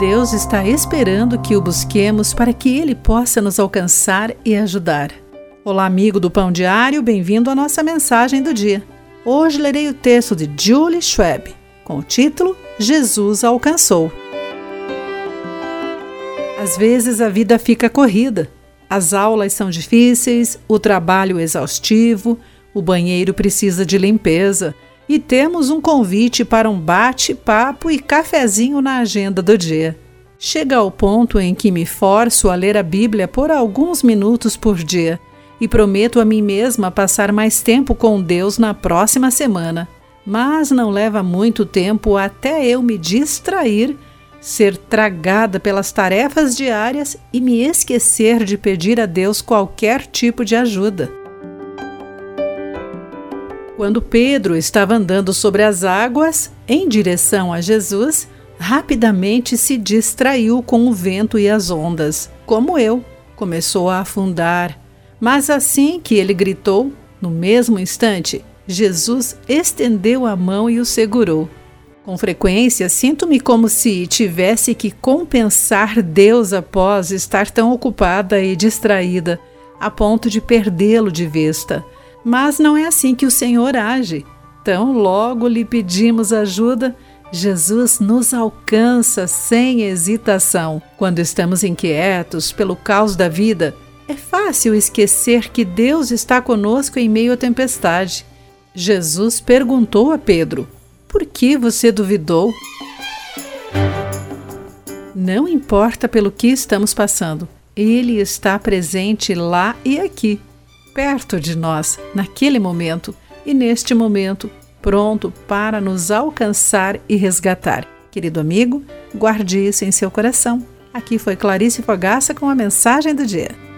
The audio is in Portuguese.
Deus está esperando que o busquemos para que Ele possa nos alcançar e ajudar. Olá, amigo do Pão Diário, bem-vindo à nossa mensagem do dia. Hoje lerei o texto de Julie Schwab, com o título Jesus alcançou. Às vezes a vida fica corrida. As aulas são difíceis, o trabalho exaustivo, o banheiro precisa de limpeza e temos um convite para um bate-papo e cafezinho na agenda do dia. Chega ao ponto em que me forço a ler a Bíblia por alguns minutos por dia e prometo a mim mesma passar mais tempo com Deus na próxima semana. Mas não leva muito tempo até eu me distrair, ser tragada pelas tarefas diárias e me esquecer de pedir a Deus qualquer tipo de ajuda. Quando Pedro estava andando sobre as águas em direção a Jesus, rapidamente se distraiu com o vento e as ondas, como eu. Começou a afundar. Mas assim que ele gritou, no mesmo instante, Jesus estendeu a mão e o segurou. Com frequência, sinto-me como se tivesse que compensar Deus após estar tão ocupada e distraída, a ponto de perdê-lo de vista. Mas não é assim que o Senhor age. Tão logo lhe pedimos ajuda, Jesus nos alcança sem hesitação. Quando estamos inquietos pelo caos da vida, é fácil esquecer que Deus está conosco em meio à tempestade. Jesus perguntou a Pedro: Por que você duvidou? Não importa pelo que estamos passando, Ele está presente lá e aqui perto de nós, naquele momento e neste momento, pronto para nos alcançar e resgatar. Querido amigo, guarde isso em seu coração. Aqui foi Clarice Fogaça com a mensagem do dia.